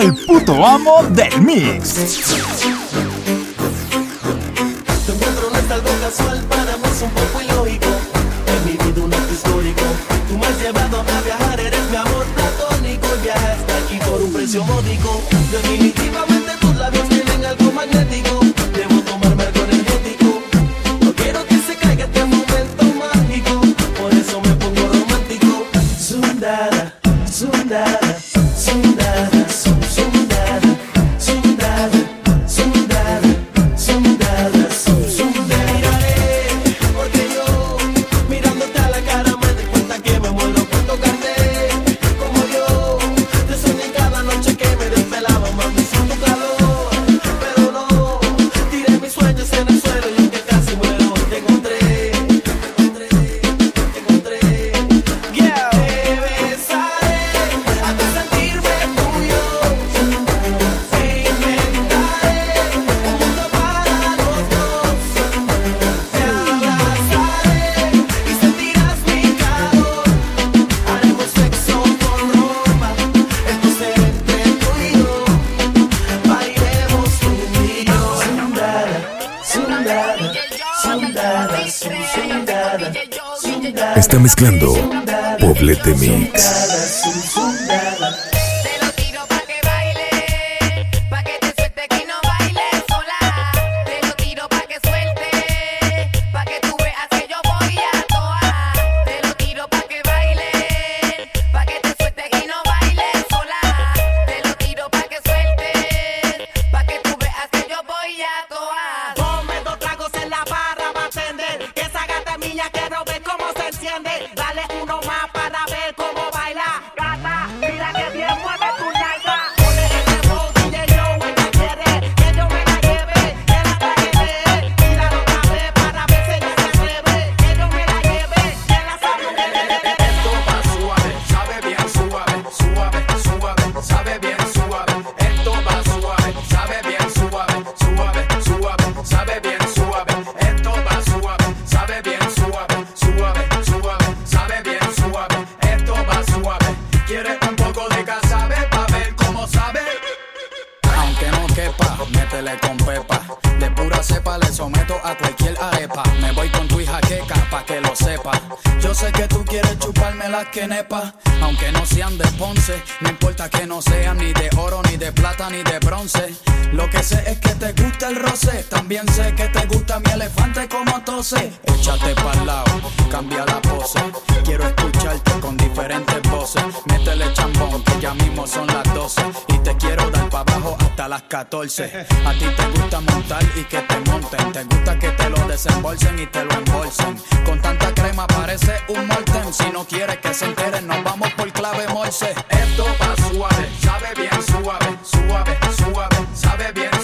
el puto amo del mix. Tu encuentro no es algo casual, para mí un poco ilógico. He vivido un acto histórico. Tú me has llevado a viajar, eres mi amor platónico. Y viaja hasta aquí por un precio módico. Definitivo. quiero escucharte con diferentes voces. Métele chambón, que ya mismo son las 12. Y te quiero dar para abajo hasta las 14. A ti te gusta montar y que te monten. Te gusta que te lo desembolsen y te lo embolsen. Con tanta crema parece un molten. Si no quieres que se enteren, nos vamos por clave morse. Esto va suave, sabe bien suave, suave, suave, sabe bien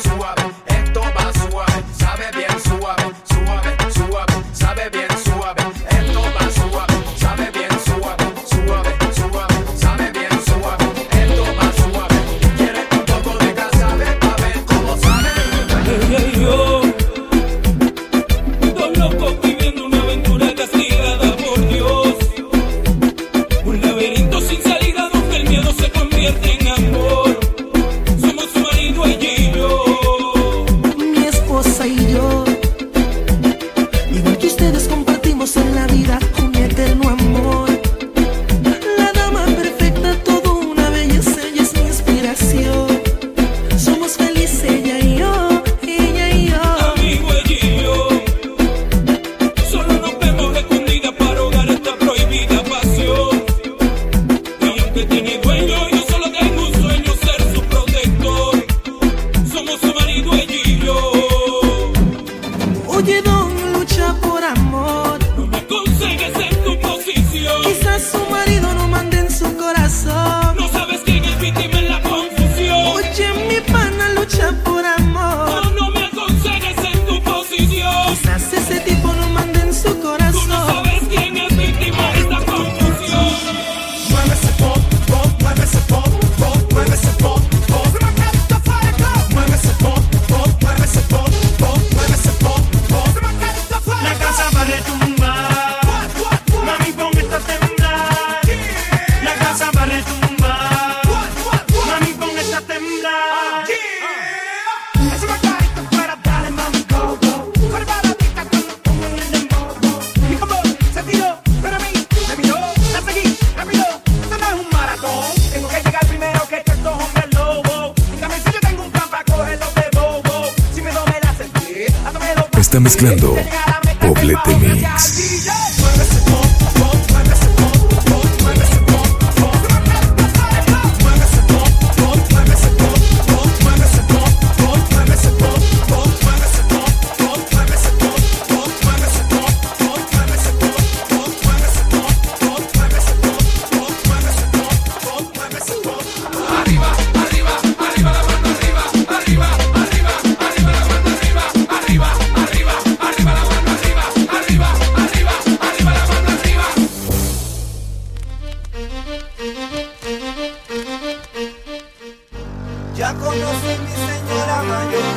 la conocí mi señora mayor.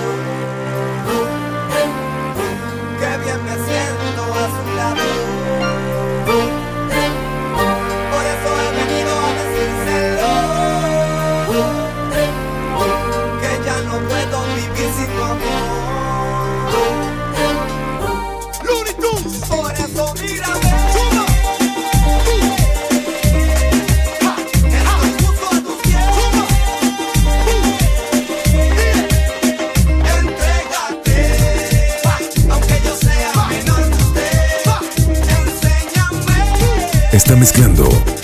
está mezclando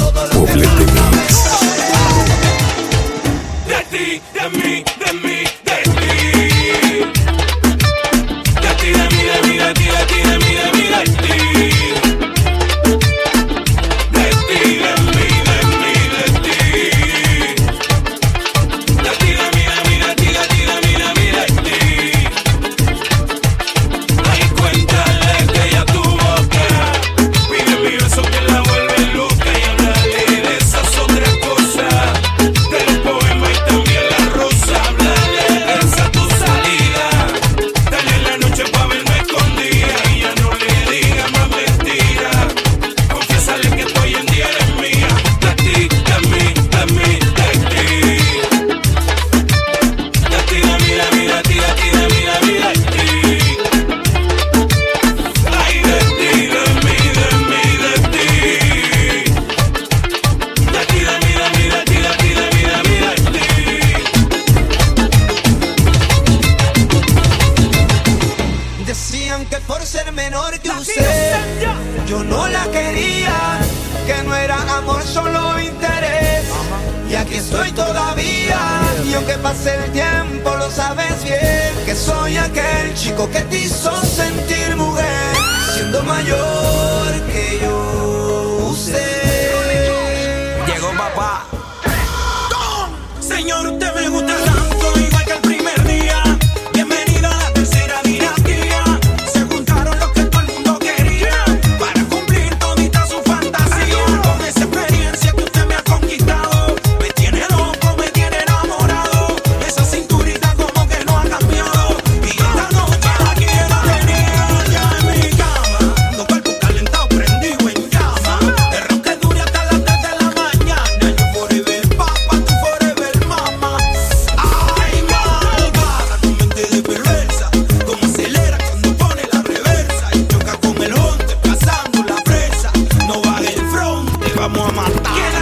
打。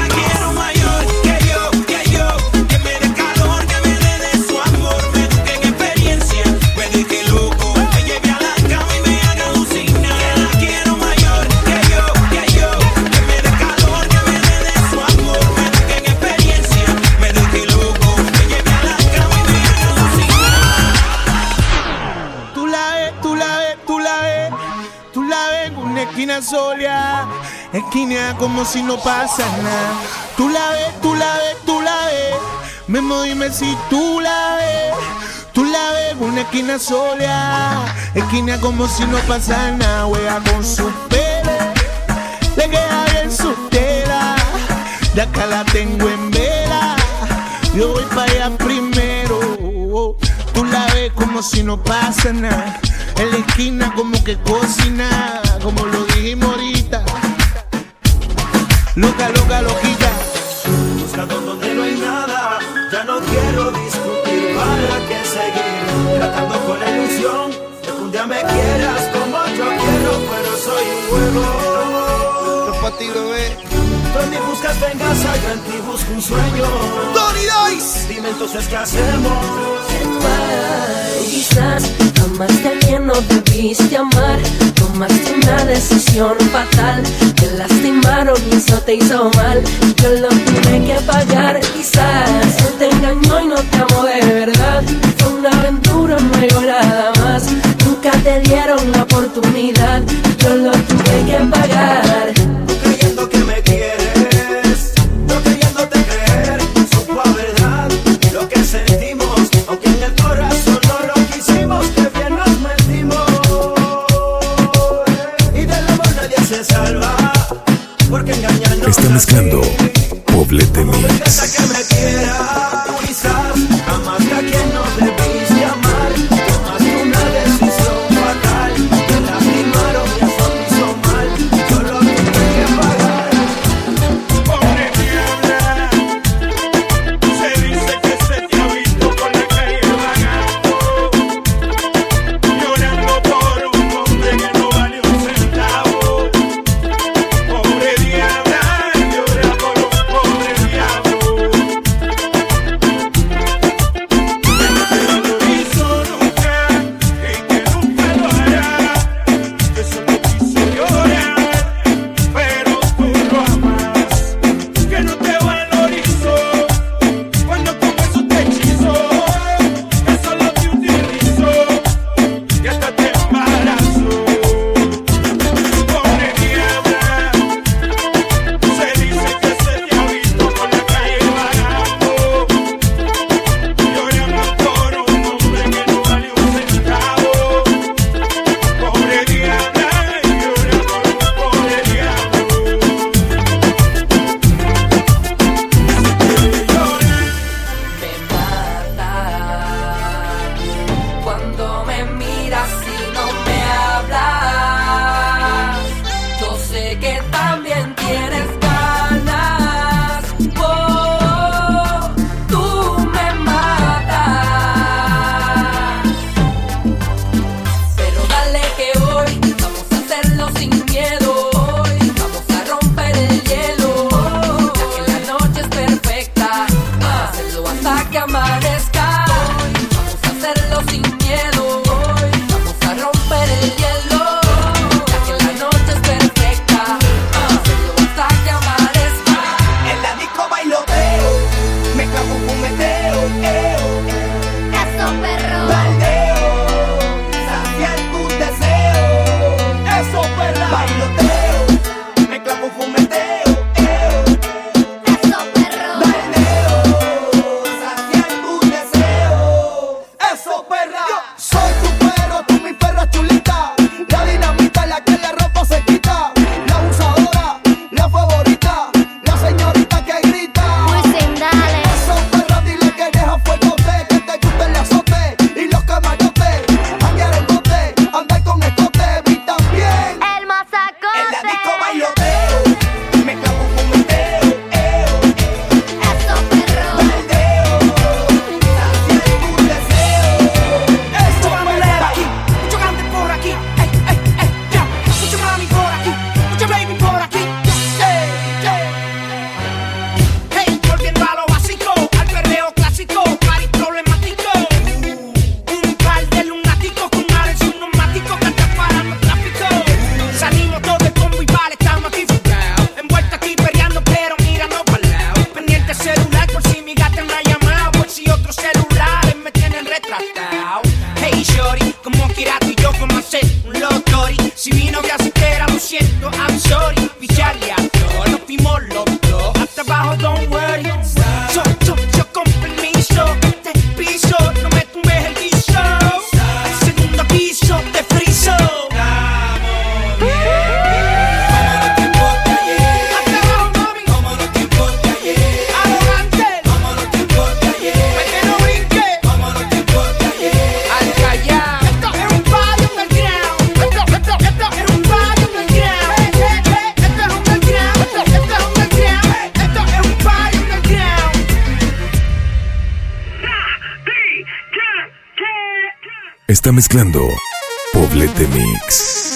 como si no pasa nada. Tú la ves, tú la ves, tú la ves. Memo, dime si tú la ves. Tú la ves, una esquina sola. Esquina como si no pasa nada. Juega con su pelo. Le queda bien su tela. Ya acá la tengo en vela. Yo voy para allá primero. Tú la ves como si no pasa nada. En la esquina como que cocina, como lo dijimos ahorita loca, loca, loquita. Buscando donde no hay nada, ya no quiero discutir. ¿Para qué seguir tratando con la ilusión de que un día me quieras como yo quiero? Pero soy un huevo. No, no, pero en buscas venganza, yo en ti busco un sueño. Tony Dice, dime entonces qué hacemos. Hey, quizás amaste bien, no debiste amar. Tomaste una decisión fatal. Te lastimaron y eso te hizo mal. Yo lo tuve que pagar. Quizás te engañó y no te amó de verdad. Fue una aventura, no nada más. Nunca te dieron la oportunidad. Yo lo tuve que pagar. Está mezclando Poblete Mix. está mezclando Poblete Mix.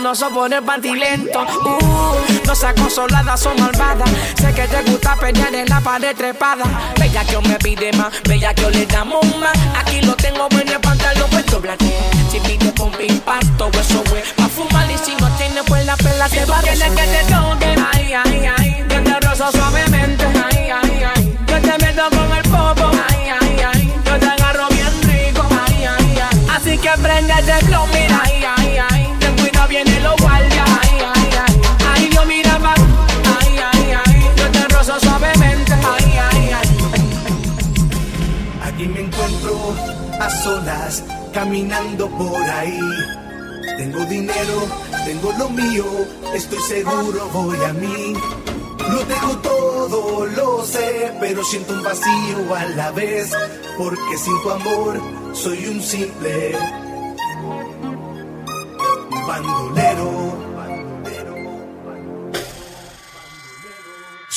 Rozo con el venoso por el lento. Uh, no seas consolada, son malvadas. Sé que te gusta pelear en la pared trepada. Bella que yo me pide más, bella que yo le damos más. Aquí lo tengo bueno el pantalón, pues doblate. Si pide con impacto, eso güey. Pa' fumar y si no tiene, pues la pela te va a quieres que te toquen, ay, ay, ay. Yo te rozo suavemente, ay, ay, ay. Yo te meto con el popo, ay, ay, ay. Yo te agarro bien rico, ay, ay, ay. Así que prende ese flow, caminando por ahí. Tengo dinero, tengo lo mío, estoy seguro voy a mí. Lo tengo todo, lo sé, pero siento un vacío a la vez, porque sin tu amor soy un simple bandolero.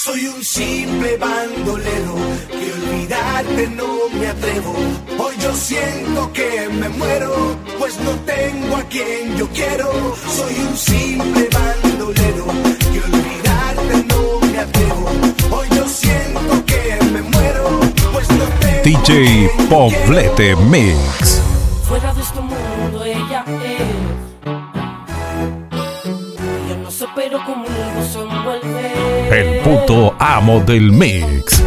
Soy un simple bandolero que olvidarte no me atrevo. Hoy yo siento que me muero, pues no tengo a quien yo quiero. Soy un simple bandolero que olvidarte no me atrevo. Hoy yo siento que me muero, pues no tengo DJ a quien yo Poblete quiero. Mix. Fuera de este mundo ella es Ella no se pero conmigo se envuelve El puto amo del mix.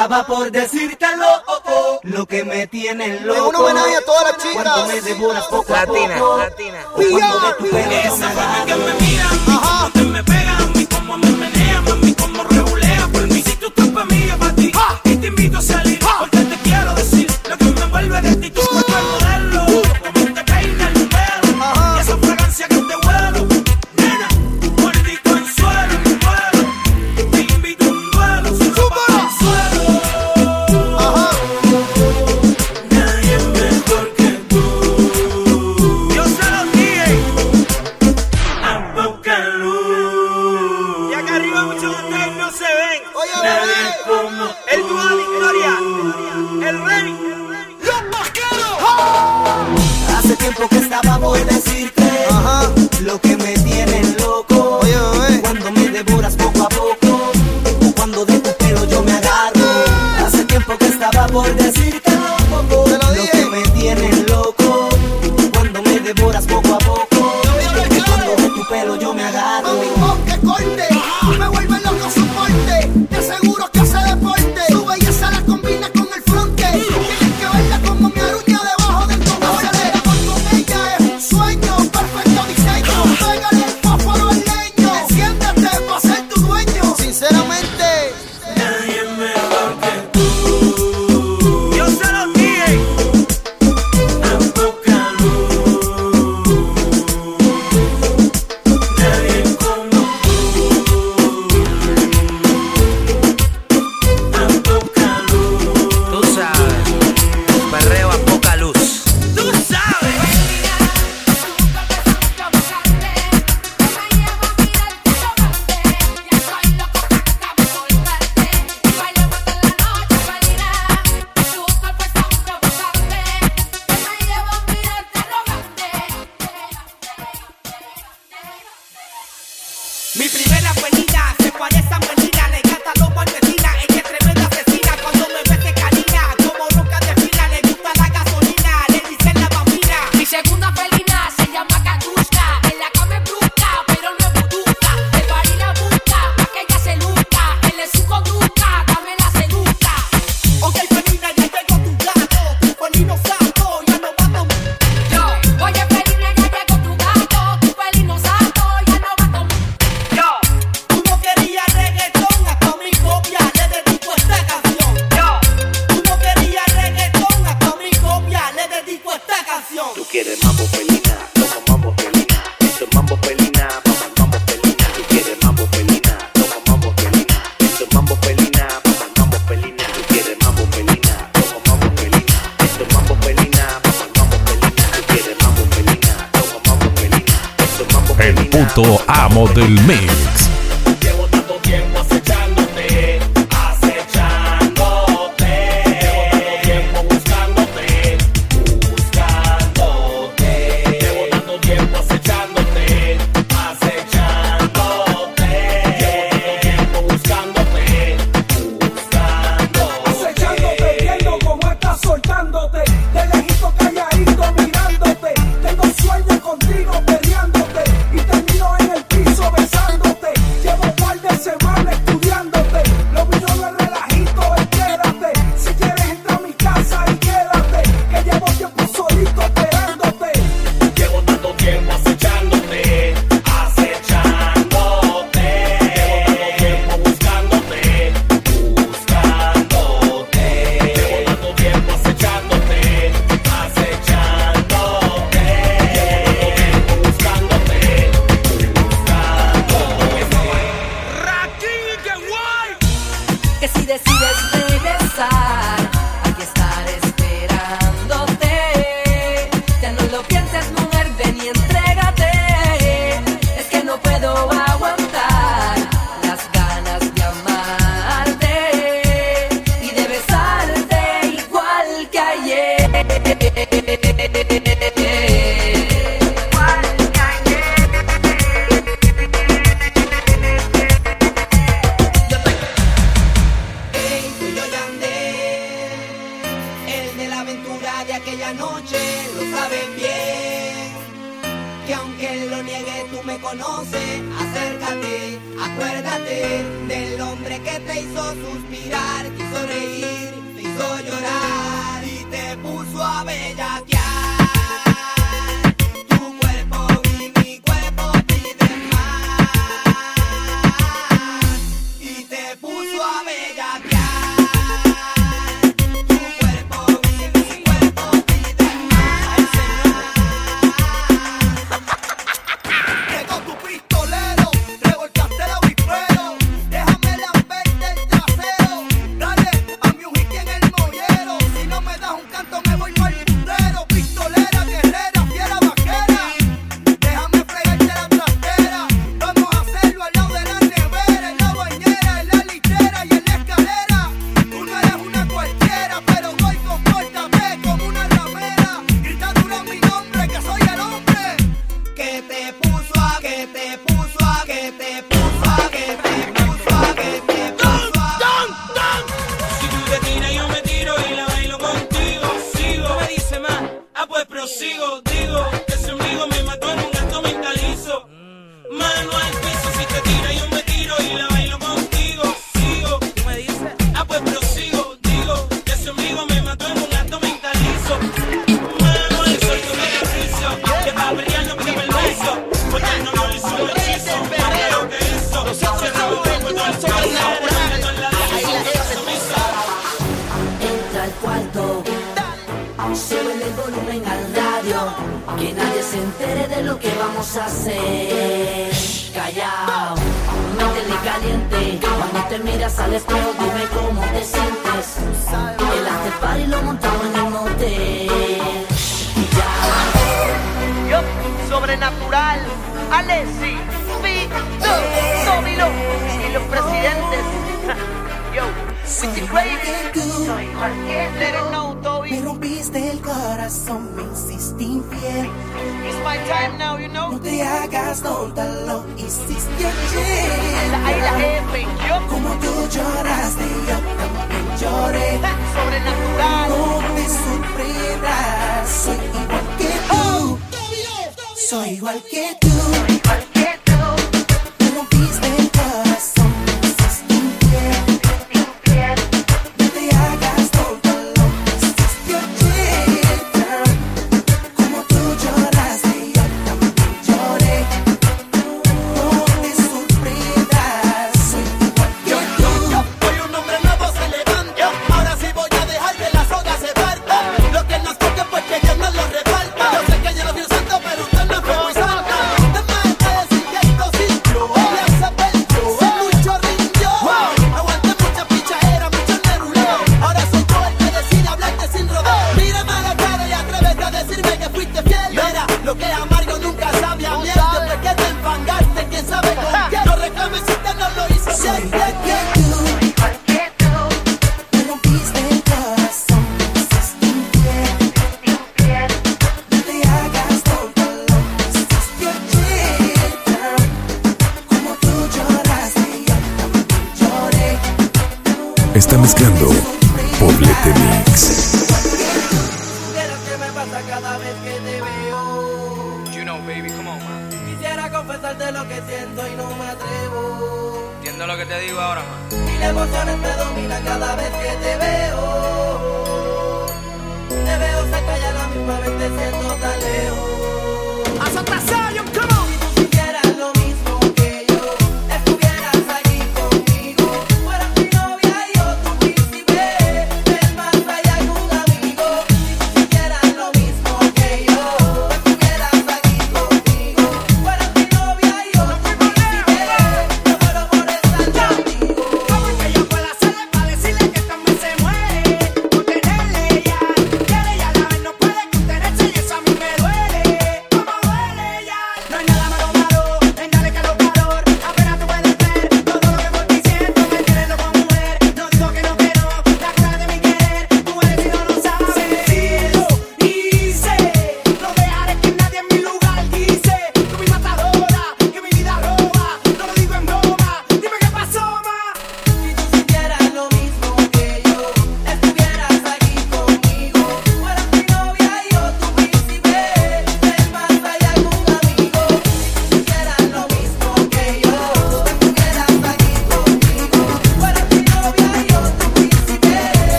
Estaba por decírtelo, oh, lo que me tiene loco. Cuando me devoras poco a poco. Latina, latina. Cuando de tu que lo tú me conoces. Acércate, acuérdate del hombre que te hizo suspirar, te hizo reír, te hizo llorar y te puso a bellaquear.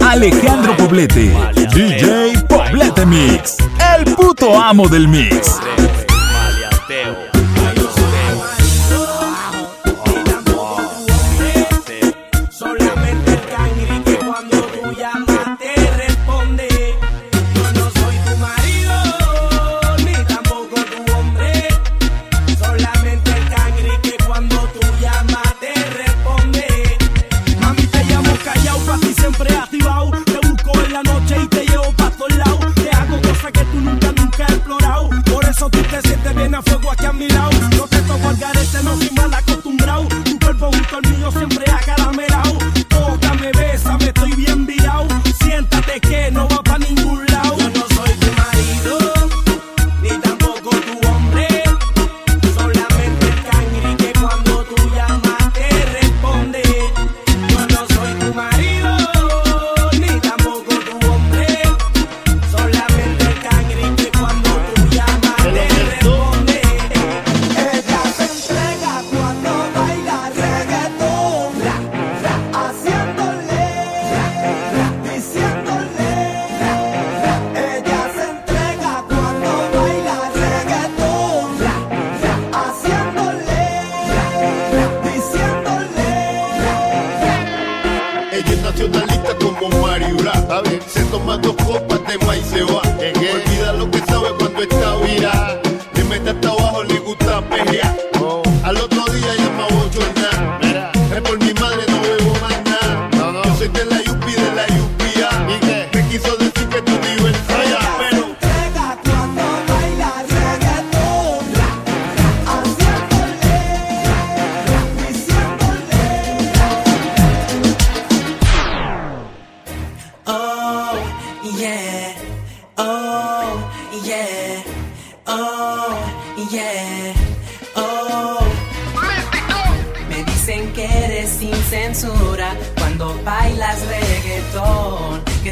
Alejandro Poblete, DJ Poblete Mix, el puto amo del mix.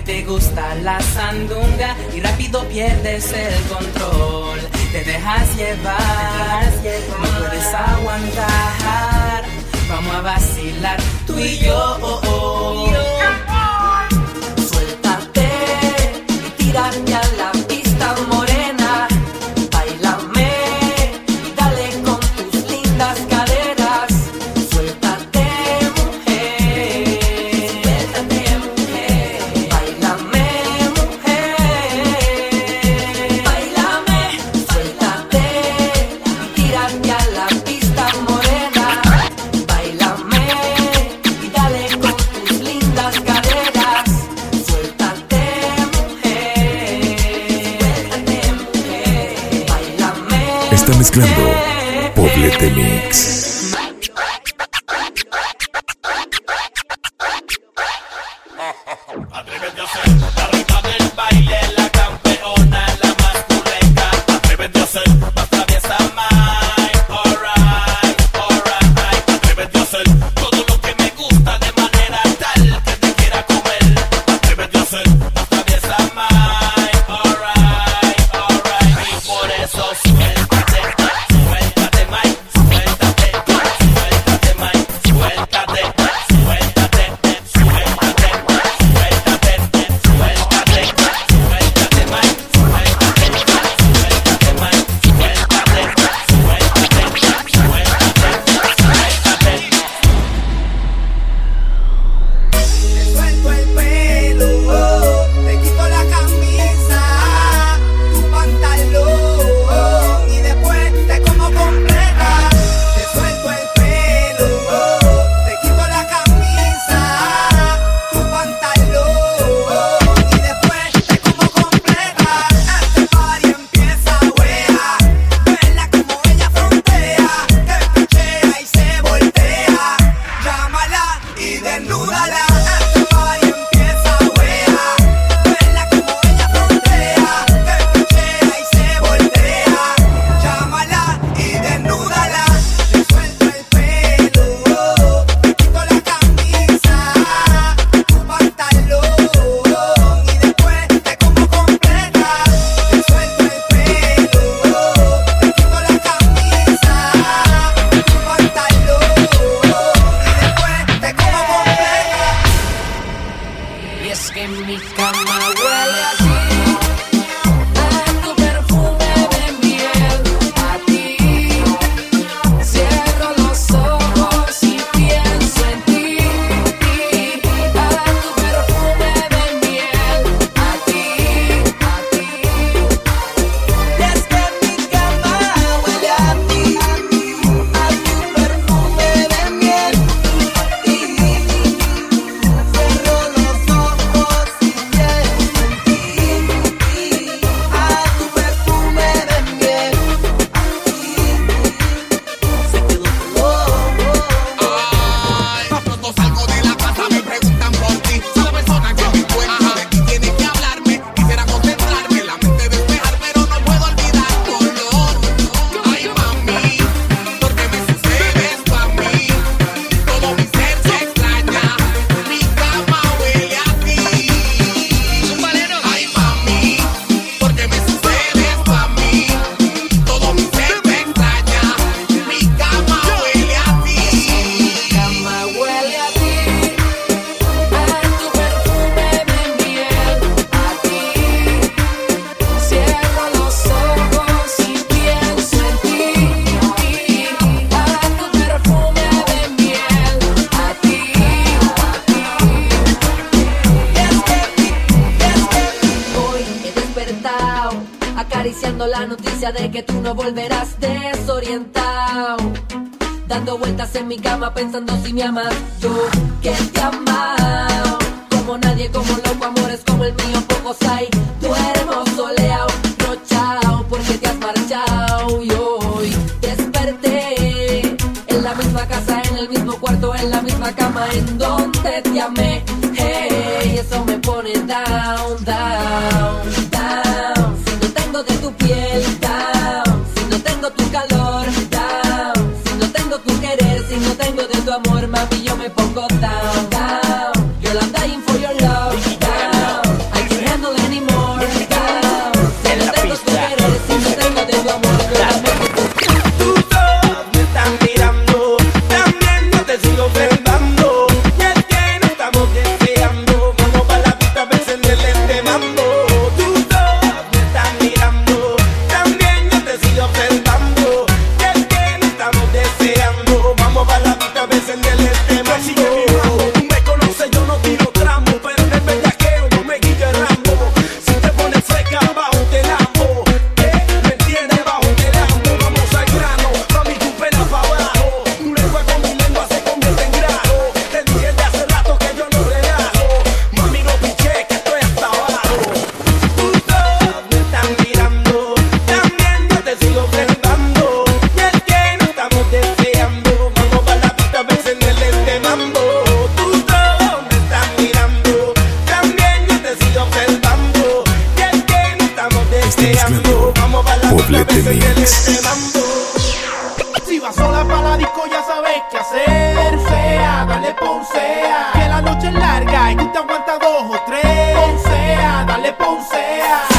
te gusta la sandunga y rápido pierdes el control. Te dejas llevar, no puedes aguantar. Vamos a vacilar tú y yo. Oh, oh. Suéltate y tírate al dale poncea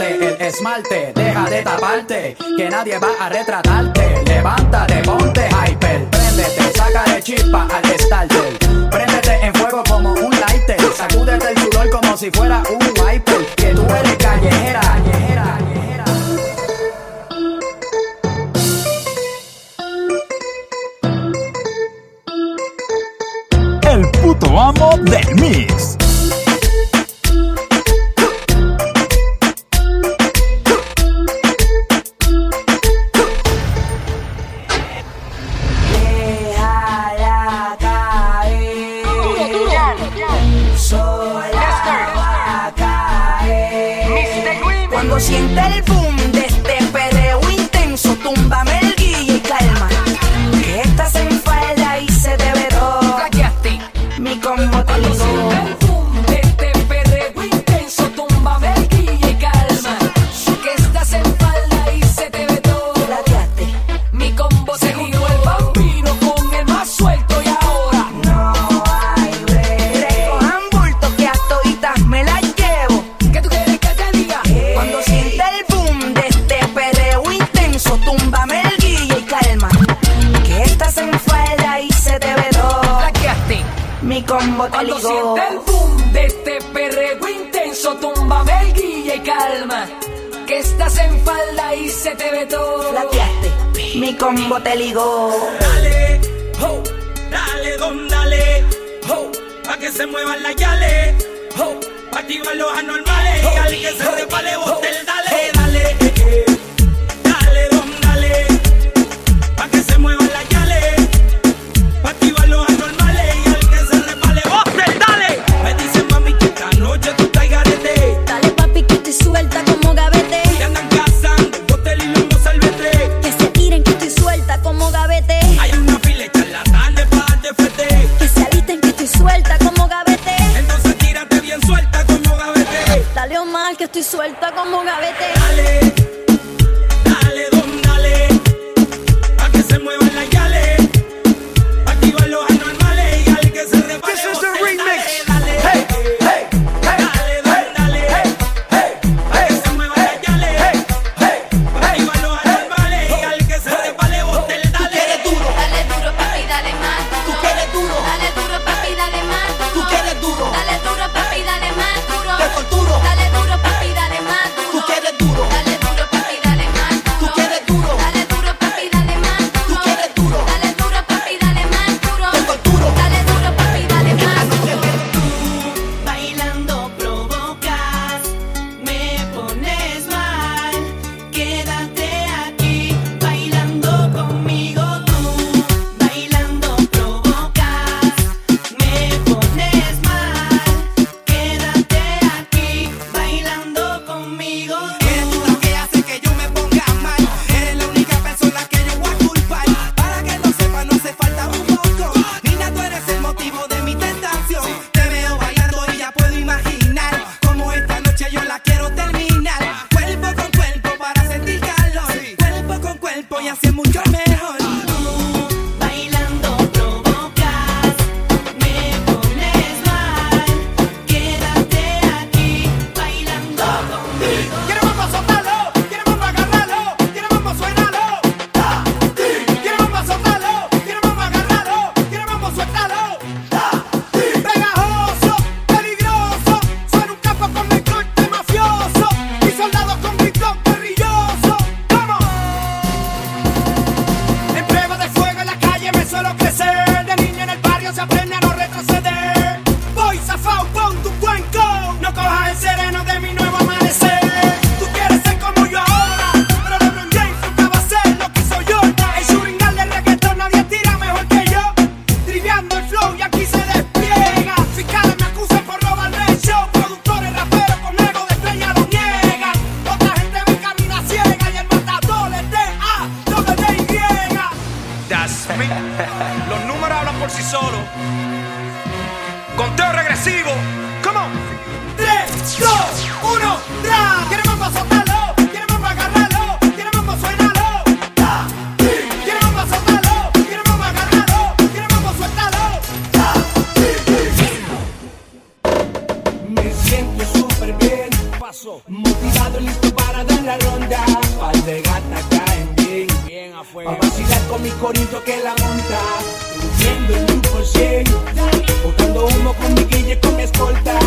el esmalte, deja de taparte, que nadie va a retratarte. Levántate, ponte hyper, préndete, de chispa al starter. Préndete en fuego como un lighter, sacúdete el sudor como si fuera un wiper. eso. Motivado, listo para dar la ronda. Pal de gata caen bien. Bien. A vacilar con mi corinto que la monta. Subiendo el grupo 100. Botando humo con mi guille con mi escolta.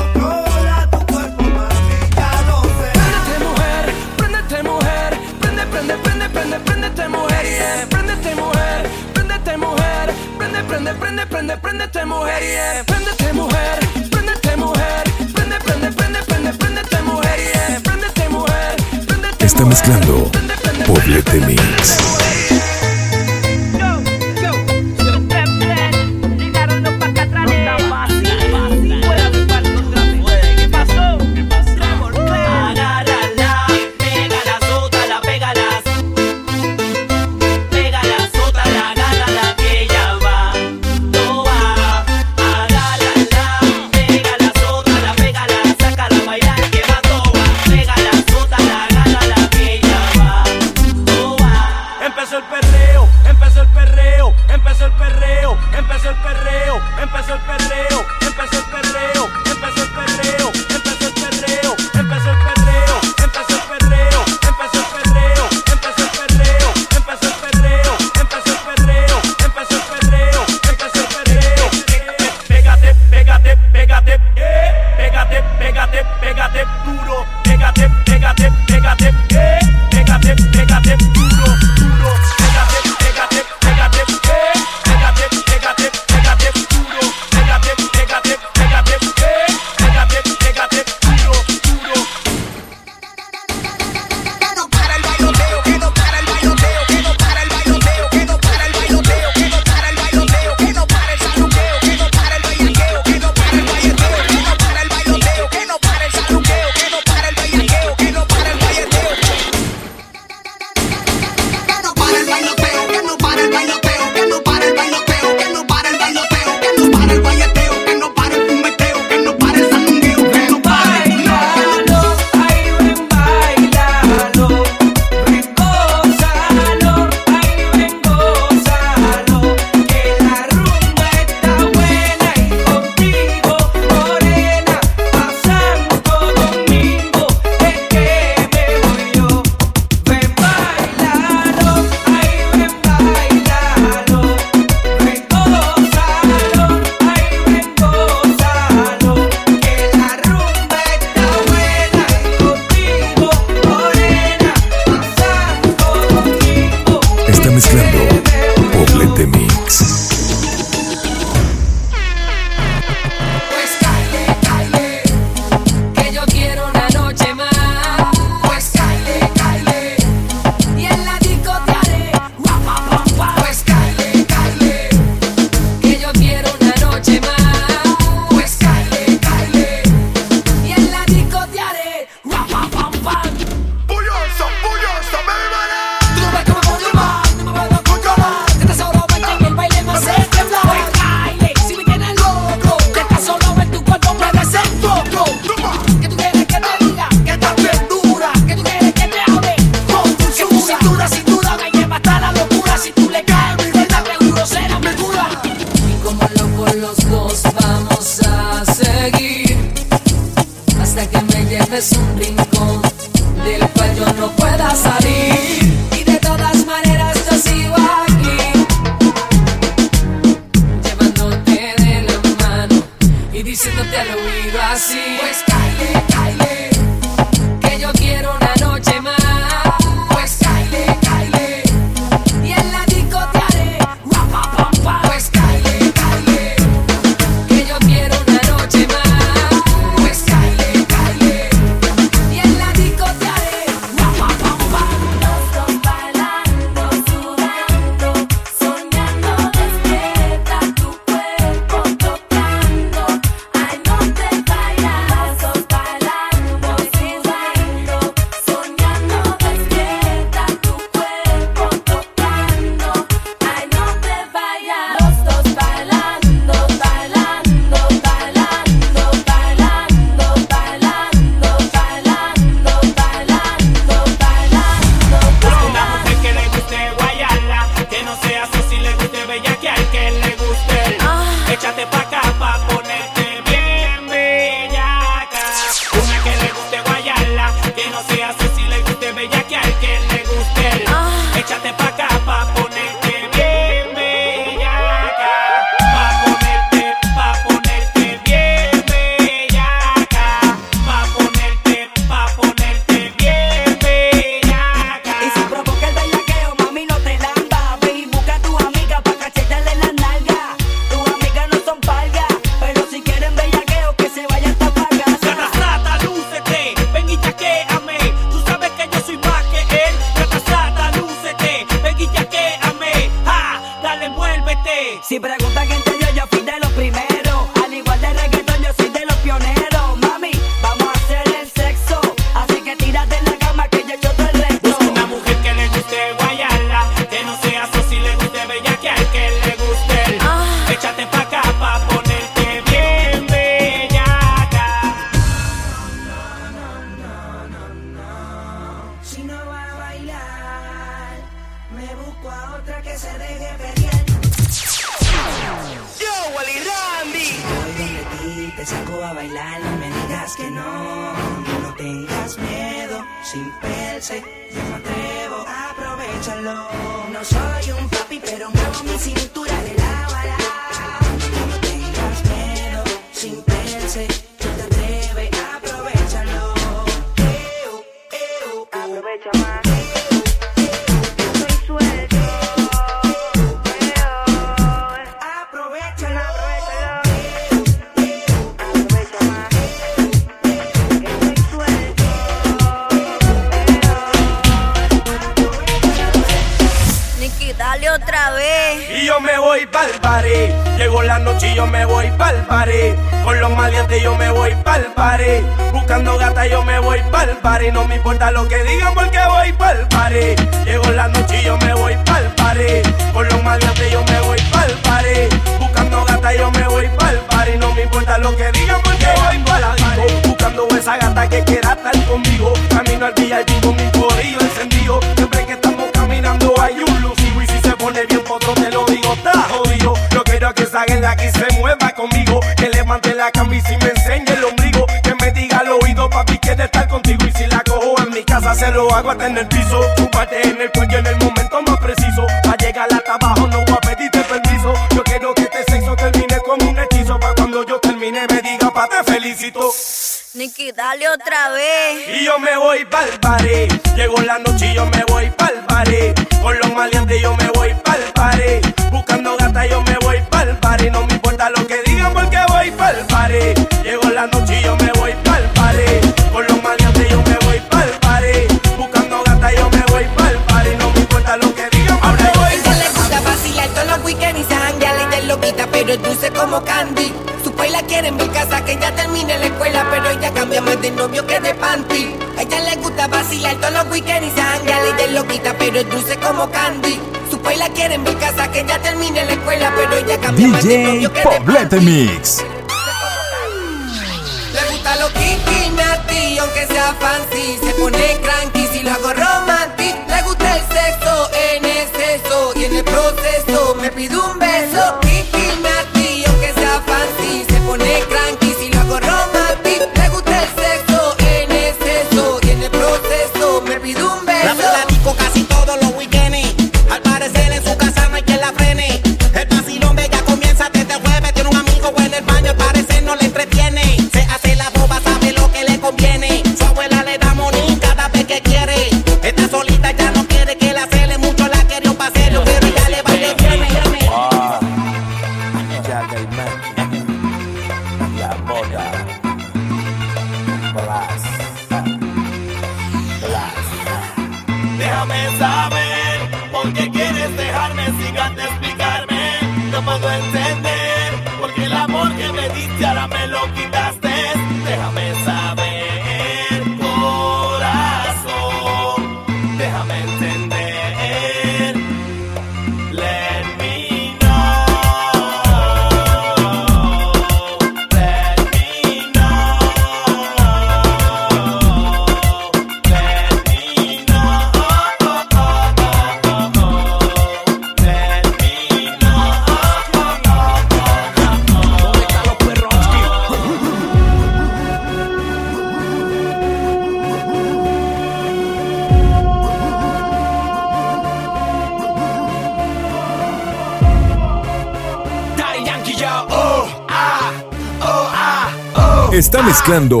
Mezclando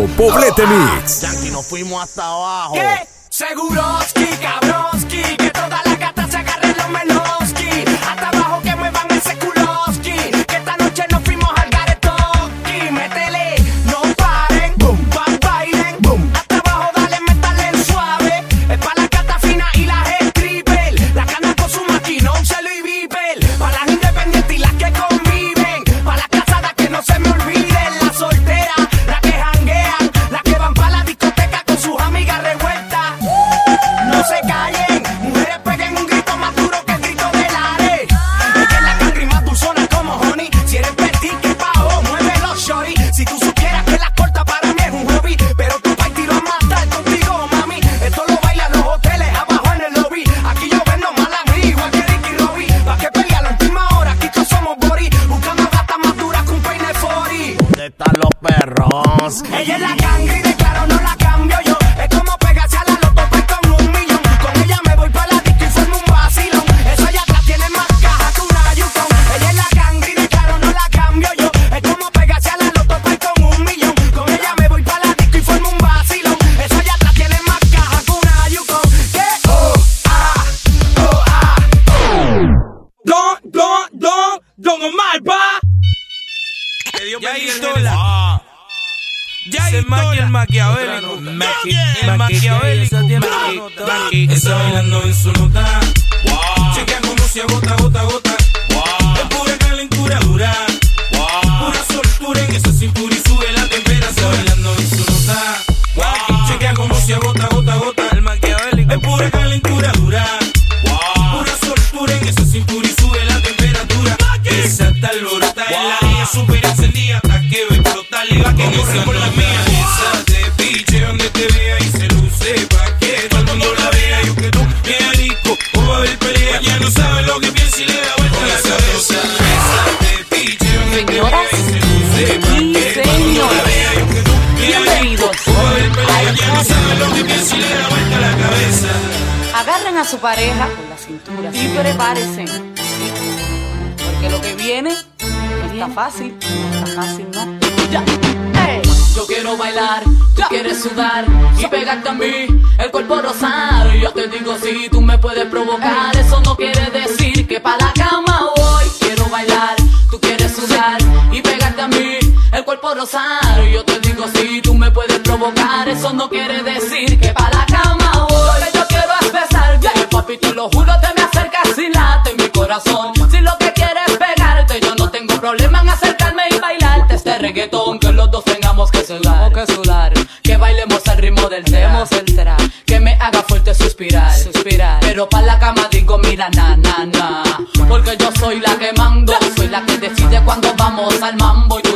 pareja con la cintura y prepárense. Porque lo que viene no está fácil. No está fácil, ¿no? Ya. Yo quiero bailar, tú quieres sudar y pegarte a mí, el cuerpo rosado. Yo te digo si tú me puedes provocar, eso no quiere decir que pa' la cama voy. Quiero bailar, tú quieres sudar y pegarte a mí, el cuerpo rosado. Yo te digo si tú me puedes provocar, eso no quiere decir que corazón. Si lo que quieres es pegarte, yo no tengo problema en acercarme y bailarte este reggaetón. Que los dos tengamos que sudar, que sudar, que bailemos al ritmo del tema, que me haga fuerte suspirar, suspirar, pero pa' la cama digo mira na na na, porque yo soy la que mando, soy la que decide cuando vamos al mambo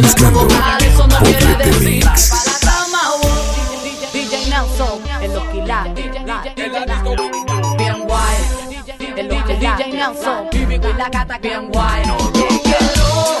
no quiere Poblete Mix. DJ Nelson, en los quilates, bien guay, en los DJ Nelson, y la gata bien guay. Yo quiero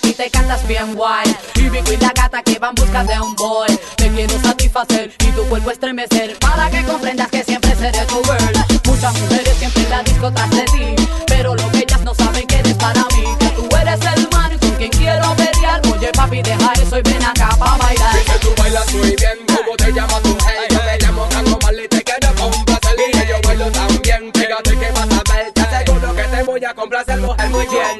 a ti te cantas bien guay. Y Vico y la gata que van busca de un boy. Te quiero satisfacer y tu cuerpo estremecer para que comprendas que siempre seré tu girl. Muchas mujeres siempre en la disco tras de ti, pero lo que ellas no saben que eres para mí. Que tú eres el man con quien quiero pelear. Oye papi, deja eso y ven acá pa' bailar. Que tú bailas muy bien, ¿cómo te llamas tú? Hey, yo me llamo Tango Mal y te quiero complacer Y que yo bailo tan bien, fíjate que vas a ver Te aseguro que te voy a complacer, mujer, muy bien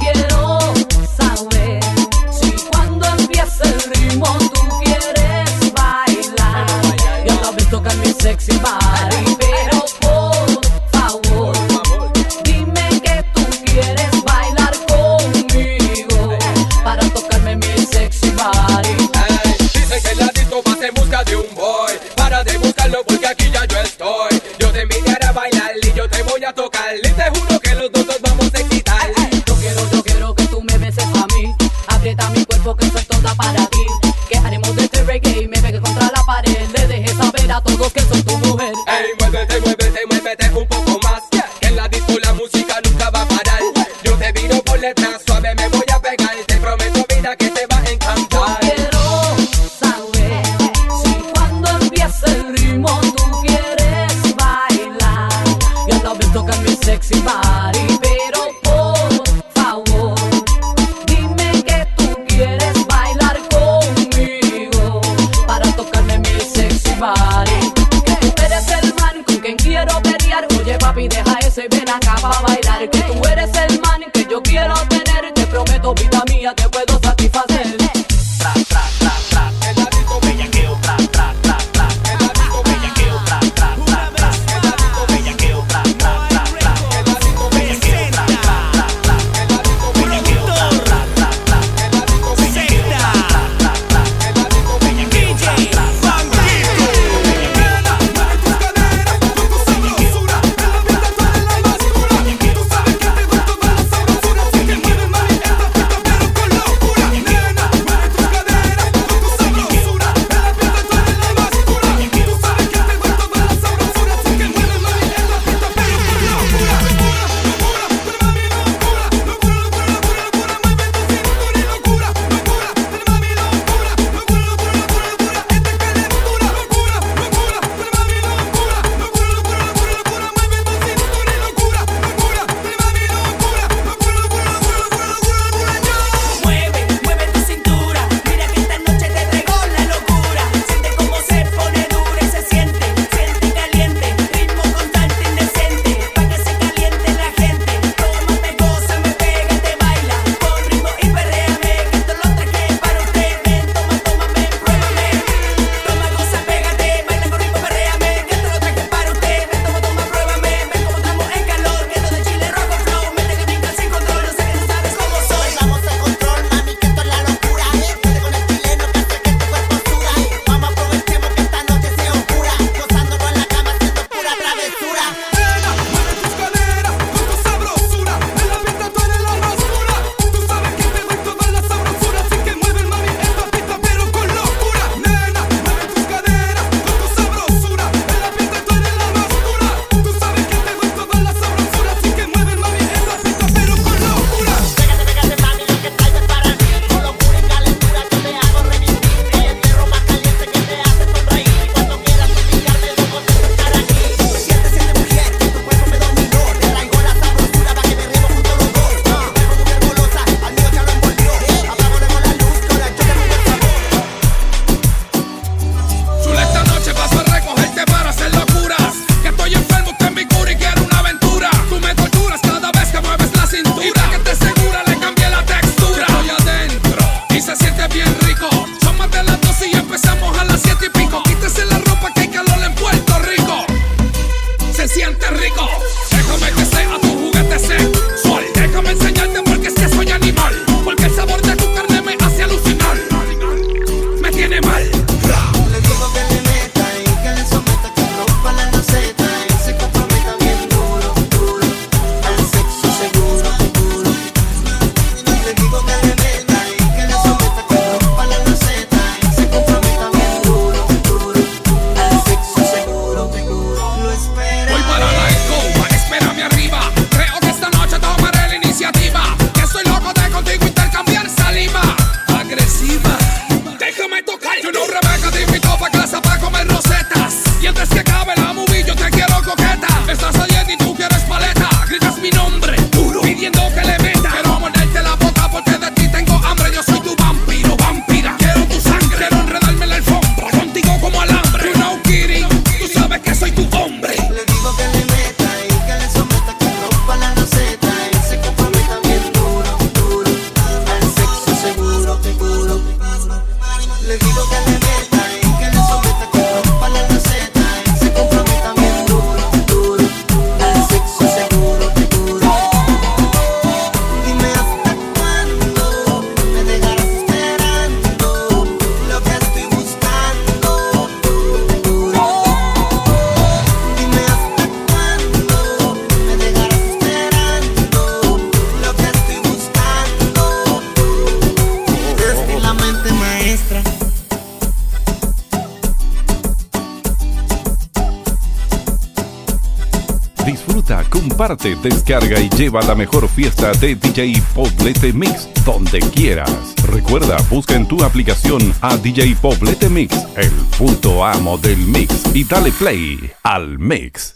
descarga y lleva la mejor fiesta de DJ Poblete Mix donde quieras. Recuerda, busca en tu aplicación a DJ Poblete Mix, el punto amo del mix, y dale play al mix.